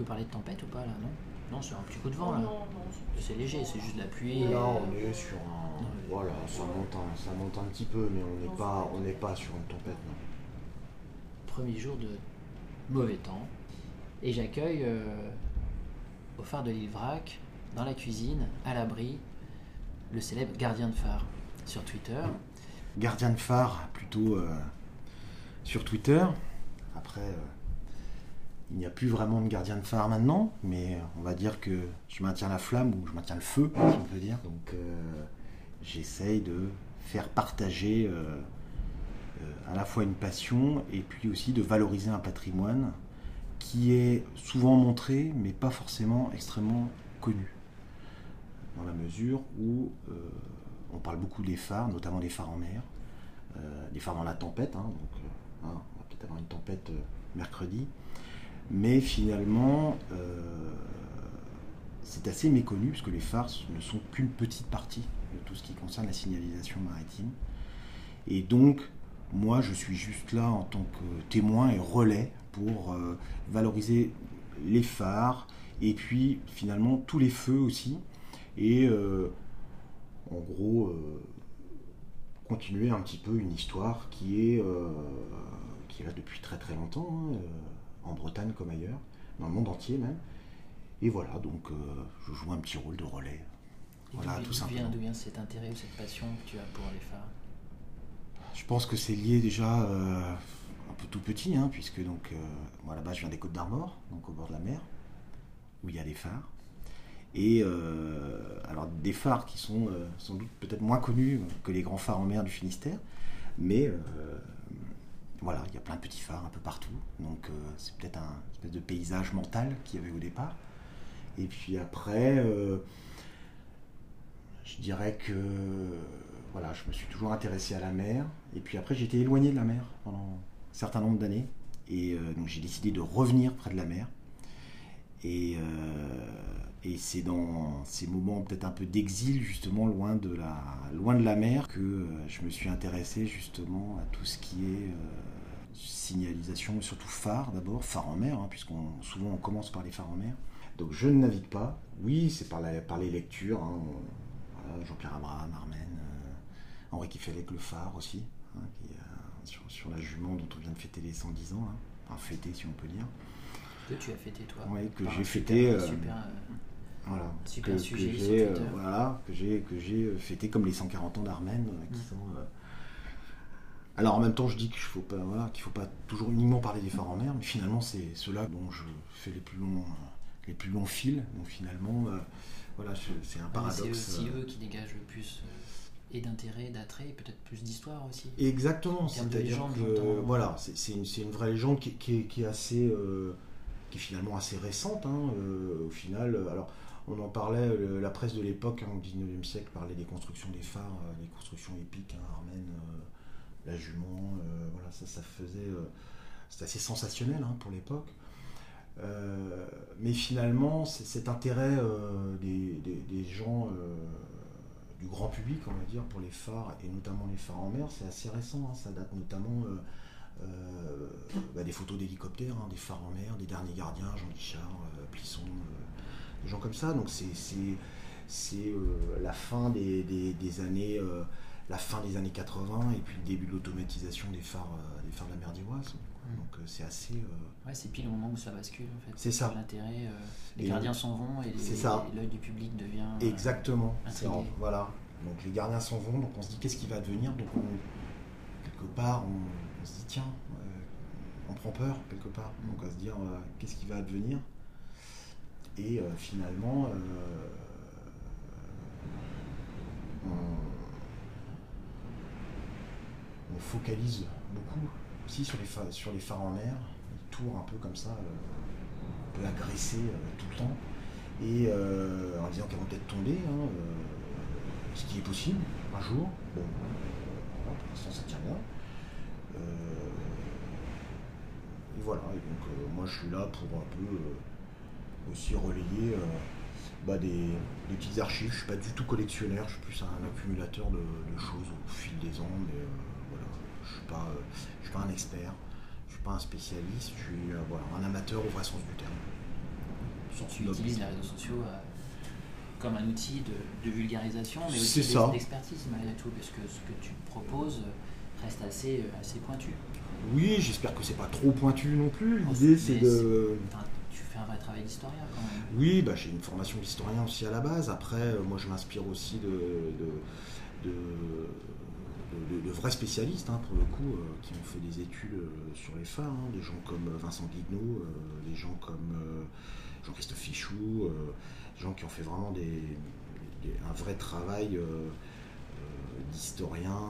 peut parler de tempête ou pas là, non? Non, c'est un petit coup de vent Oh là. non, non, C'est léger, c'est juste de la pluie. Là, on est sur un. Voilà, ça monte un, ça monte un petit peu, mais on n'est pas, on n'est pas sur une tempête. non. Premier jour de mauvais temps. Et j'accueille euh, au phare de l'île Vrac, dans la cuisine, à l'abri, le célèbre gardien de phare sur Twitter. Gardien de phare, plutôt euh, sur Twitter. Après, euh, il n'y a plus vraiment de gardien de phare maintenant, mais on va dire que je maintiens la flamme ou je maintiens le feu, si on peut dire. Donc, euh, j'essaye de faire partager euh, euh, à la fois une passion et puis aussi de valoriser un patrimoine qui est souvent montré, mais pas forcément extrêmement connu. Dans la mesure où on parle beaucoup des phares, notamment des phares en mer, des phares dans la tempête. hein, donc, hein, on va peut-être avoir une tempête mercredi. Mais finalement, euh, c'est assez méconnu parce que les phares ne sont qu'une petite partie de tout ce qui concerne la signalisation maritime. Et donc, moi, je suis juste là en tant que témoin et relais pour euh, valoriser les phares et puis finalement tous les feux aussi. Et euh, en gros, continuer un petit peu une histoire qui est, qui depuis très très longtemps, hein, en Bretagne comme ailleurs, dans le monde entier même. Et voilà, donc euh, je joue un petit rôle de relais. Et Voilà, tout vient- simplement. D'où vient cet intérêt ou cette passion que tu as pour les phares? Je pense que c'est lié déjà euh, un peu tout petit, hein, puisque donc, euh, moi là-bas je viens des Côtes d'Armor, donc au bord de la mer, où il y a des phares. Et alors des phares qui sont sans doute peut-être moins connus que les grands phares en mer du Finistère, mais voilà, il y a plein de petits phares un peu partout. Donc euh, c'est peut-être un espèce de paysage mental qu'il y avait au départ. Et puis après, euh, je dirais que voilà, je me suis toujours intéressé à la mer. Et puis après, j'étais éloigné de la mer pendant un certain nombre d'années. Et euh, donc j'ai décidé de revenir près de la mer. Et, euh, et c'est dans ces moments peut-être un peu d'exil, justement, loin de la, loin de la mer, que euh, je me suis intéressé justement à tout ce qui est euh, signalisation, surtout phare d'abord, phare en mer, hein, puisqu'on souvent on commence par les phares en mer. Donc je ne navigue pas. Oui, c'est par, la- par les lectures. hein. Voilà, Jean-Pierre Abraham, Armen, euh, Henri Kifelec, le phare aussi, hein, qui, euh, sur, sur la jument dont on vient de fêter les 110 ans, enfin fêter si on peut dire. Que tu as fêté toi Oui, que j'ai fêté. Super, euh, super. Super que, sujet que j'ai, euh, voilà, que j'ai que j'ai euh, fêté comme les 140 ans d'Armen euh, qui Mm. sont alors en même temps je dis qu'il faut pas voilà, qu'il faut pas toujours uniquement parler des phares en mer mais finalement c'est ceux-là dont je fais les plus longs les plus longs fils donc finalement euh, voilà c'est un paradoxe C'est aussi eux qui dégagent le plus euh, et d'intérêt, d'attrait, et peut-être plus d'histoire aussi. Exactement, c'est-à-dire que voilà, c'est une, c'est une vraie légende qui, qui est, qui est assez, euh, qui est finalement assez récente. hein, au final, alors on en parlait, le- la presse de l'époque, hein, au 19e siècle, parlait des constructions des phares, euh, des constructions épiques, hein, Armen, euh, la jument, euh, voilà, ça, ça faisait, euh, c'était assez sensationnel hein, pour l'époque. Euh, mais finalement, c'est- cet intérêt euh, des, gens, euh, du grand public, on va dire, pour les phares, et notamment les phares en mer, c'est assez récent. hein. Ça date notamment euh, euh, bah, des photos d'hélicoptères, des phares en mer, des derniers gardiens, Jean Guichard, euh, Plisson, euh, des gens comme ça. Donc c'est c'est- c'est, euh, la fin des, des- des années. euh, la fin des années 80 et puis le début de l'automatisation des phares, euh, des phares de la mer d'Ivoise. Donc euh, c'est assez. euh, Ouais, c'est pile au moment où ça bascule en fait. C'est ça. L'intérêt, euh, les Et gardiens s'en vont et l'œil du public devient. Exactement. En- voilà. Donc les gardiens s'en vont, donc on se dit qu'est-ce qui va advenir. Donc on, quelque part, on, on se dit tiens, euh, on prend peur quelque part. Mm. Donc on va se dire euh, qu'est-ce qui va advenir. Et euh, finalement, euh, on, on focalise beaucoup aussi sur les, sur les phares en mer, les tours un peu comme ça, euh, un peu agressés euh, tout le temps et en disant qu'elles vont peut-être tomber, hein, ce qui est possible un jour. Bon, pour l'instant ça tient bien. Et voilà, et donc moi je suis là pour un peu aussi relayer euh, bah, des, des petites archives. Je suis pas du tout collectionneur, je suis plus un accumulateur de, de choses au fil des ans, mais euh, voilà, je suis pas, je suis pas un expert, je suis pas un spécialiste, je suis euh, voilà, un amateur au vrai sens du terme. tu utilises les réseaux sociaux comme un outil de, vulgarisation, mais aussi d'expertise malgré tout, parce que ce que tu proposes reste assez, assez pointu. Oui, j'espère que c'est pas trop pointu non plus. Oh, L'idée, c'est de. Enfin, un vrai travail d'historien quand même. Oui, bah, j'ai une formation d'historien aussi à la base. Après, euh, moi, je m'inspire aussi de, de, vrais spécialistes, hein, pour le coup, euh, qui ont fait des études euh, sur les phares. hein. des gens comme Vincent Guignot, des gens comme Jean-Christophe Fichou, des gens qui ont fait vraiment des, un vrai travail d'historien,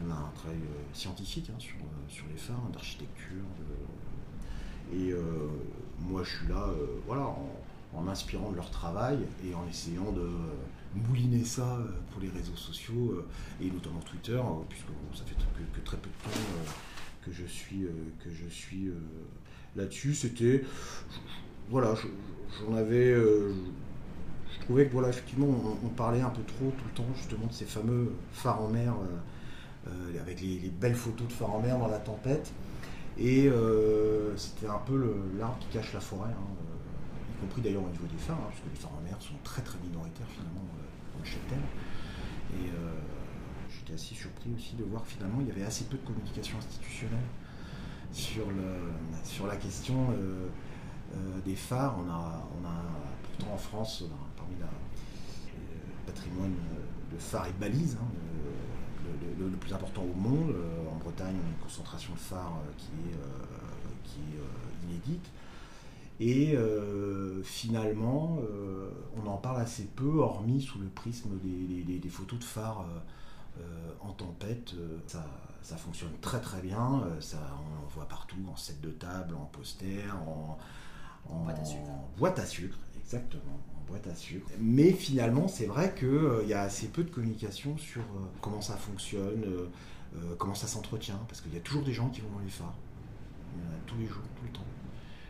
même un travail scientifique hein, sur, sur les phares, d'architecture. Et moi, je suis là, euh, voilà, en, en m'inspirant de leur travail et en essayant de euh, mouliner ça euh, pour les réseaux sociaux et notamment Twitter, puisque ça fait que, très peu de temps que je suis, là-dessus. C'était, voilà, je- j'en avais, je trouvais que voilà, effectivement, on, parlait un peu trop tout le temps justement de ces fameux phares en mer, avec les belles photos de phares en mer dans la tempête. Et euh, c'était un peu l'arbre qui cache la forêt, hein, euh, y compris d'ailleurs au niveau des phares, hein, puisque les phares en mer sont très très minoritaires finalement euh, dans le cheptel. Et j'étais assez surpris aussi de voir que finalement il y avait assez peu de communication institutionnelle sur, la question des phares. On a, pourtant en France, parmi le patrimoine de phares et de balises, hein, le, le- le plus important au monde. Euh, En Bretagne, on a une concentration de phares euh, qui est, euh, qui est inédite. Et euh, finalement, euh, on en parle assez peu, hormis sous le prisme des, des- des- des photos de phares euh, en tempête. Ça, ça fonctionne très très bien. Ça, on en voit partout, en set de table, en poster, en, En boîte à sucre. boîte à sucre, exactement, en boîte à sucre. Mais finalement, c'est vrai qu'il y a assez peu de communication sur euh, comment ça fonctionne, euh, euh, comment ça s'entretient, parce qu'il y a toujours des gens qui vont dans les phares. Il y en a tous les jours, tout le temps.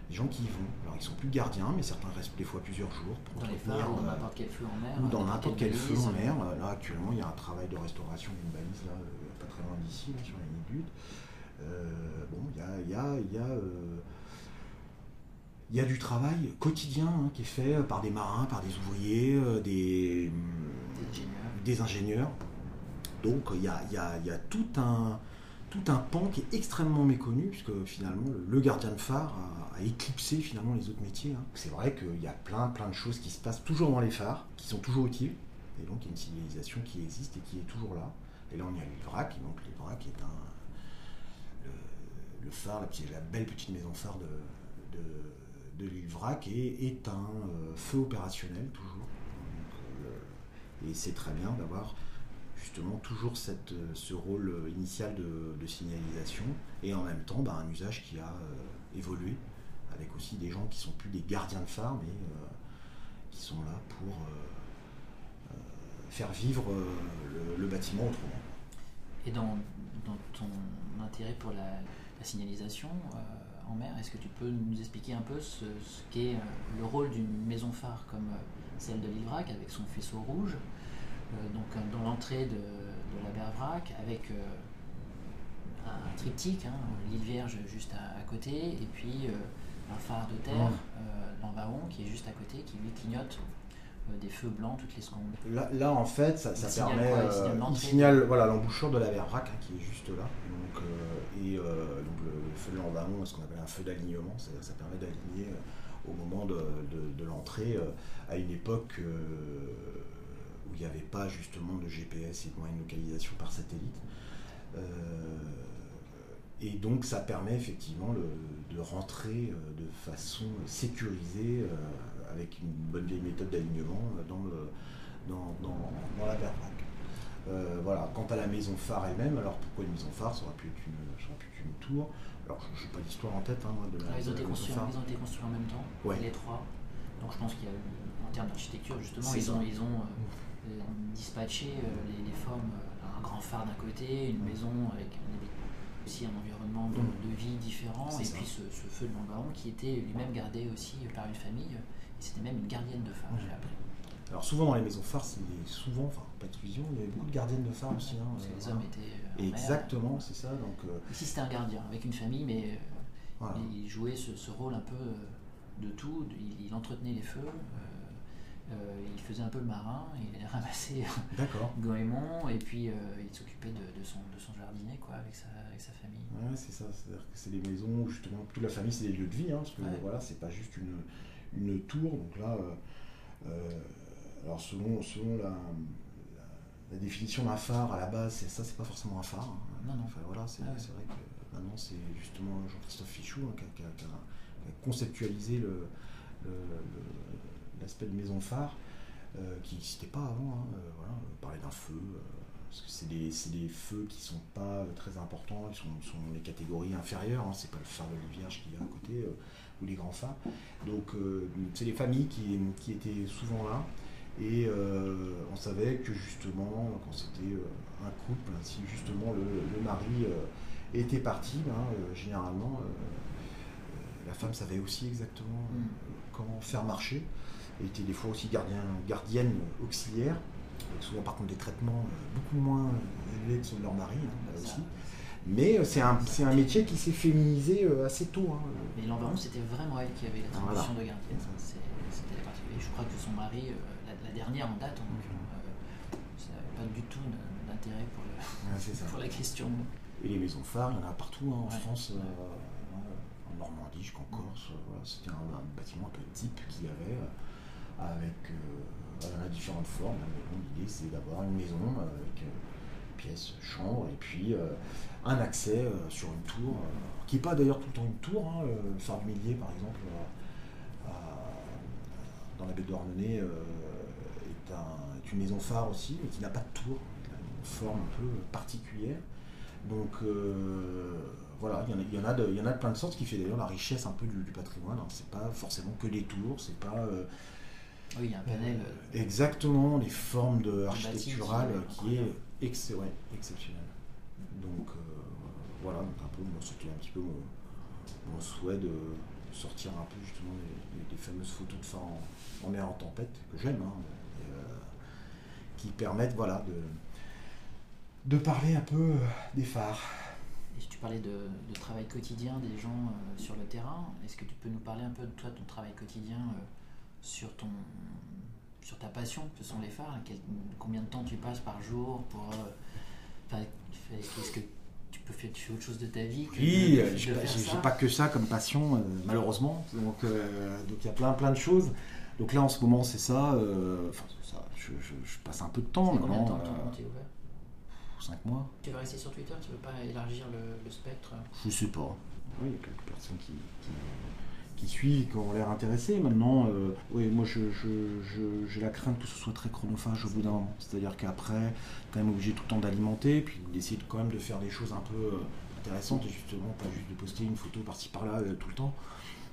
Des gens qui y vont. Alors, ils sont plus gardiens, mais certains restent des fois plusieurs jours pour Dans les phares ou dans euh, n'importe quel feu en mer. ou dans n'importe quel feu en mer. Euh, Là, actuellement, il y a un travail de restauration d'une balise, là, euh, pas très loin d'ici, sur la. Euh, bon, il y a, y a, y a, euh, il y a du travail quotidien hein, qui est fait par des marins, par des ouvriers, euh, des, Des ingénieurs. Donc il y a, il y a- il y a tout, un, tout un pan qui est extrêmement méconnu, puisque finalement le- gardien de phare a, a éclipsé finalement les autres métiers. hein. C'est vrai qu'il y a plein, plein de choses qui se passent toujours dans les phares, qui sont toujours utiles. Et donc il y a une civilisation qui existe et qui est toujours là. Et là on est à l'Ivrac, et donc l'Ivrac est un, le, le phare, la, petite- la belle petite maison phare de, de, de l'île Vrac est, un euh, feu opérationnel toujours. Euh, et c'est très bien d'avoir justement toujours cette, euh, ce rôle initial de, signalisation et en même temps bah, un usage qui a évolué avec aussi des gens qui sont plus des gardiens de phare mais qui sont là pour faire vivre le, bâtiment autrement. Et dans, dans ton intérêt pour la, signalisation en mer, est-ce que tu peux nous expliquer un peu ce, ce qu'est euh, le rôle d'une maison phare comme euh, celle de l'Ivrac avec son faisceau rouge, euh, donc dans l'entrée de, de la Bervrac avec un triptyque, hein, l'île Vierge juste à, à côté, et puis un phare de terre, euh, l'Envaon, qui est juste à côté, qui lui clignote des feux blancs toutes les secondes. Là, là, en fait, ça, permet. quoi euh, signale il signale voilà, l'embouchure de la Vervrac hein, qui est juste là. Donc, euh, et euh, donc le, le feu de l'envahon, ce qu'on appelle un feu d'alignement, ça, ça permet d'aligner euh, au moment de, de- de l'entrée euh, à une époque euh, où il n'y avait pas justement de GPS et de moyens de localisation par satellite. Euh, et donc ça permet effectivement le- de rentrer euh, de façon sécurisée euh, avec une bonne vieille méthode d'alignement euh, dans, le, dans, dans, dans la Vervrac. Euh, voilà. Quant à la maison phare elle-même, alors pourquoi une maison phare? Ça aurait pu être une, ça aurait pu être une tour. Alors je n'ai pas l'histoire en tête hein, de la, Ah, ils, ont de la été maison phare. ils ont été construits en même temps, Ouais. les trois. Donc je pense qu'il y a, en termes d'architecture, justement, ils ça. ont, ils ont euh, dispatché euh, les, les formes, un grand phare d'un côté, une maison avec un- aussi un environnement de, de vie différent, et ça. puis ce, ce feu de l'embaron qui était lui-même gardé aussi par une famille, c'était même une gardienne de phare, j'ai appris. Alors souvent dans les maisons phares, c'est souvent, enfin pas exclusion, il y avait beaucoup de gardiennes de phare aussi. hein, Parce que euh, les hommes étaient euh, mer. Exactement, c'est ça. Donc, euh, Ici c'était un gardien avec une famille, mais euh, voilà. il jouait ce, ce rôle un peu euh, de tout. Il, il entretenait les feux. euh, euh, il faisait un peu le marin, il allait ramasser goémons et puis euh, il s'occupait de, de son, de son jardinet quoi, avec, sa, avec sa famille. Ouais, c'est ça. C'est-à-dire que c'est des maisons où justement toute la famille, c'est des lieux de vie, hein, parce que Ouais. voilà, c'est pas juste une, une tour. Donc là, euh, euh, alors selon, selon la, définition d'un phare à la base, c'est ça, c'est pas forcément un phare. hein. Non, non. Enfin voilà, c'est Ah ouais. vrai que maintenant c'est justement Jean-Christophe Fichou hein, qui, a, qui a- qui a- qui a conceptualisé le- le- le- l'aspect de maison phare euh, qui n'existait pas avant. hein, voilà, parler d'un feu. euh, parce que c'est des, feux qui sont pas très importants, ils sont, sont les catégories inférieures, hein, c'est pas le phare de Vierge qui est à côté, euh, ou les grands phares. Donc euh, c'est les familles qui, qui étaient souvent là, et euh, on savait que justement, quand c'était euh, un couple, si justement le, le mari euh, était parti, ben, généralement, la femme savait aussi exactement Mm. comment faire marcher, et était des fois aussi gardien, gardienne auxiliaire, avec souvent par contre des traitements beaucoup moins élevés que ceux de leur mari, hein, là aussi. Mais euh, c'est un, un métier qui s'est féminisé euh, assez tôt. hein. Mais l'Enveron, c'était vraiment elle qui avait l'attribution Voilà. de gardienne. C'est- C'était particulier. Je crois que son mari, euh, la, la dernière en date, l'occurrence, euh, ça n'avait pas du tout d'intérêt pour, le- ça. pour la question. Et les maisons phares, il y en a partout hein, en Ouais. France, euh, en Normandie jusqu'en Corse. voilà, C'était un, un bâtiment un peu type qu'il y avait, avec euh, voilà, différentes formes. Mais bon, l'idée c'est d'avoir une maison avec pièce, chambre, et puis euh, un accès euh, sur une tour, euh, qui n'est pas d'ailleurs tout le temps une tour. hein, le phare du Millier, par exemple, à- dans la baie de Douarnenez, est, un- est une maison phare aussi, mais qui n'a pas de tour. A une forme un peu particulière. Donc voilà, il y, en a, il, y y en a de plein de sortes, qui fait d'ailleurs la richesse un peu du, du patrimoine. hein. C'est pas forcément que les tours, c'est pas Oui, il y a un panel. exactement les formes de architecturales qui est exceptionnel. Donc euh, voilà, donc un peu, moi, c'était un petit peu mon, souhait de sortir un peu justement des fameuses photos de phare en, mer en tempête, que j'aime, hein, euh, qui permettent voilà, de, de parler un peu euh, des phares. Et si tu parlais de, travail quotidien des gens sur le terrain, est-ce que tu peux nous parler un peu de toi, de ton travail quotidien sur, ton, sur ta passion, que sont les phares quel- Combien de temps tu passes par jour pour. euh, Est-ce que tu peux faire tu fais autre chose de ta vie que Oui, euh, j'ai- ça j'ai pas que ça comme passion, euh, malheureusement. Donc euh, donc il y a plein plein de choses. Donc là en ce moment c'est ça. euh, enfin, c'est ça je, je- je passe un peu de temps combien de temps euh, est ouvert? cinq mois. Tu veux rester sur Twitter? Tu veux pas élargir le, le spectre? Je sais pas. Oui, il y a quelques personnes qui, qui, qui suivent, qui ont l'air intéressées. Maintenant, euh, oui, moi je, je- je- j'ai la crainte que ce soit très chronophage au bout d'un moment. C'est-à-dire qu'après, quand même obligé tout le temps d'alimenter, puis d'essayer de- quand même de faire des choses un peu euh, intéressantes et justement pas juste de poster une photo par-ci par-là euh, tout le temps.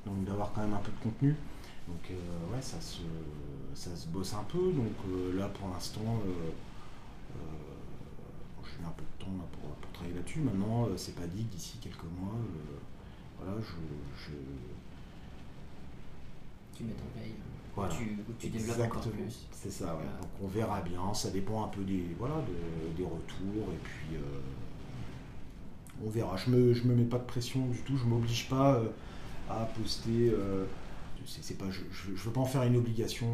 Donc d'avoir quand même un peu de contenu. Donc ouais, ça se, ça se bosse un peu. Donc là pour l'instant, j'ai eu un peu de temps pour, pour travailler là-dessus. Maintenant, c'est pas dit que d'ici quelques mois, voilà, je, je- Tu mets ton paye Voilà. tu, ou tu développes encore plus C'est ça, ouais. Voilà. Donc on verra bien. Ça dépend un peu des, voilà, de- des retours et puis euh, on verra. Je me, je me mets pas de pression du tout. Je m'oblige pas euh, à poster. euh, c'est, pas, je, je, je veux pas en faire une obligation.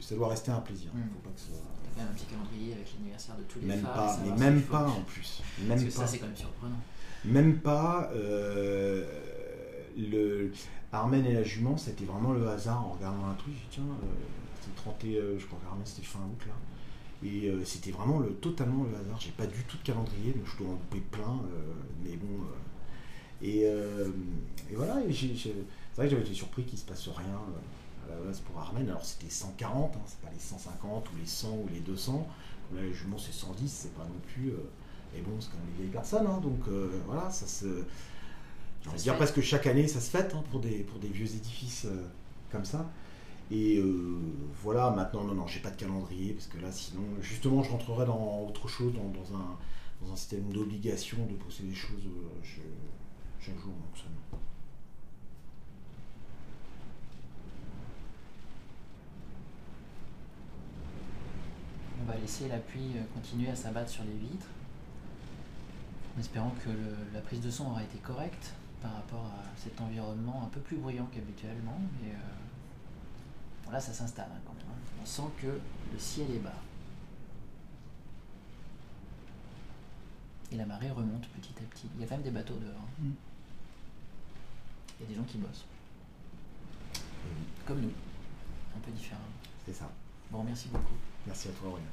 ça doit rester un plaisir. Mm. Faut pas que ça- T'as fait un petit calendrier avec l'anniversaire de tous les Même phares, pas, savoir mais même pas en plus. Même Parce que pas. ça, c'est quand même surprenant. Même pas. Armen et la jument, c'était vraiment le hasard en regardant un truc. Tiens, euh, c'était 30 et, euh, je crois qu'Armen c'était fin août là. Et euh, c'était vraiment le, totalement le hasard. J'ai pas du tout de calendrier, donc je dois en louper plein. mais bon. et, et voilà, c'est vrai que j'avais été surpris qu'il se passe rien à la base pour Armen. Alors c'était 140, hein, c'est pas les 150 ou les 100 ou les 200. Comme là, les juments c'est 110, c'est pas non plus. mais bon, c'est quand même des vieilles personnes, hein, donc voilà, ça se. De se dire fête. presque chaque année, ça se fête hein, pour, des, pour des vieux édifices euh, comme ça. Et euh, voilà, maintenant, non, non, j'ai pas de calendrier, parce que là, sinon, justement, je rentrerais dans autre chose, dans, dans un, dans un système d'obligation de poster des choses euh, je- chaque jour, donc ça, non. On va laisser la pluie continuer à s'abattre sur les vitres, en espérant que le- la prise de son aura été correcte. Par rapport à cet environnement un peu plus bruyant qu'habituellement, mais euh, bon, là ça s'installe hein, quand même. hein. On sent que le ciel est bas. Et la marée remonte petit à petit. Il y a quand même des bateaux dehors. hein. Mm. Il y a des gens qui bossent. Comme nous. Un peu différents. C'est ça. Bon, merci beaucoup. Merci à toi, Aurélien.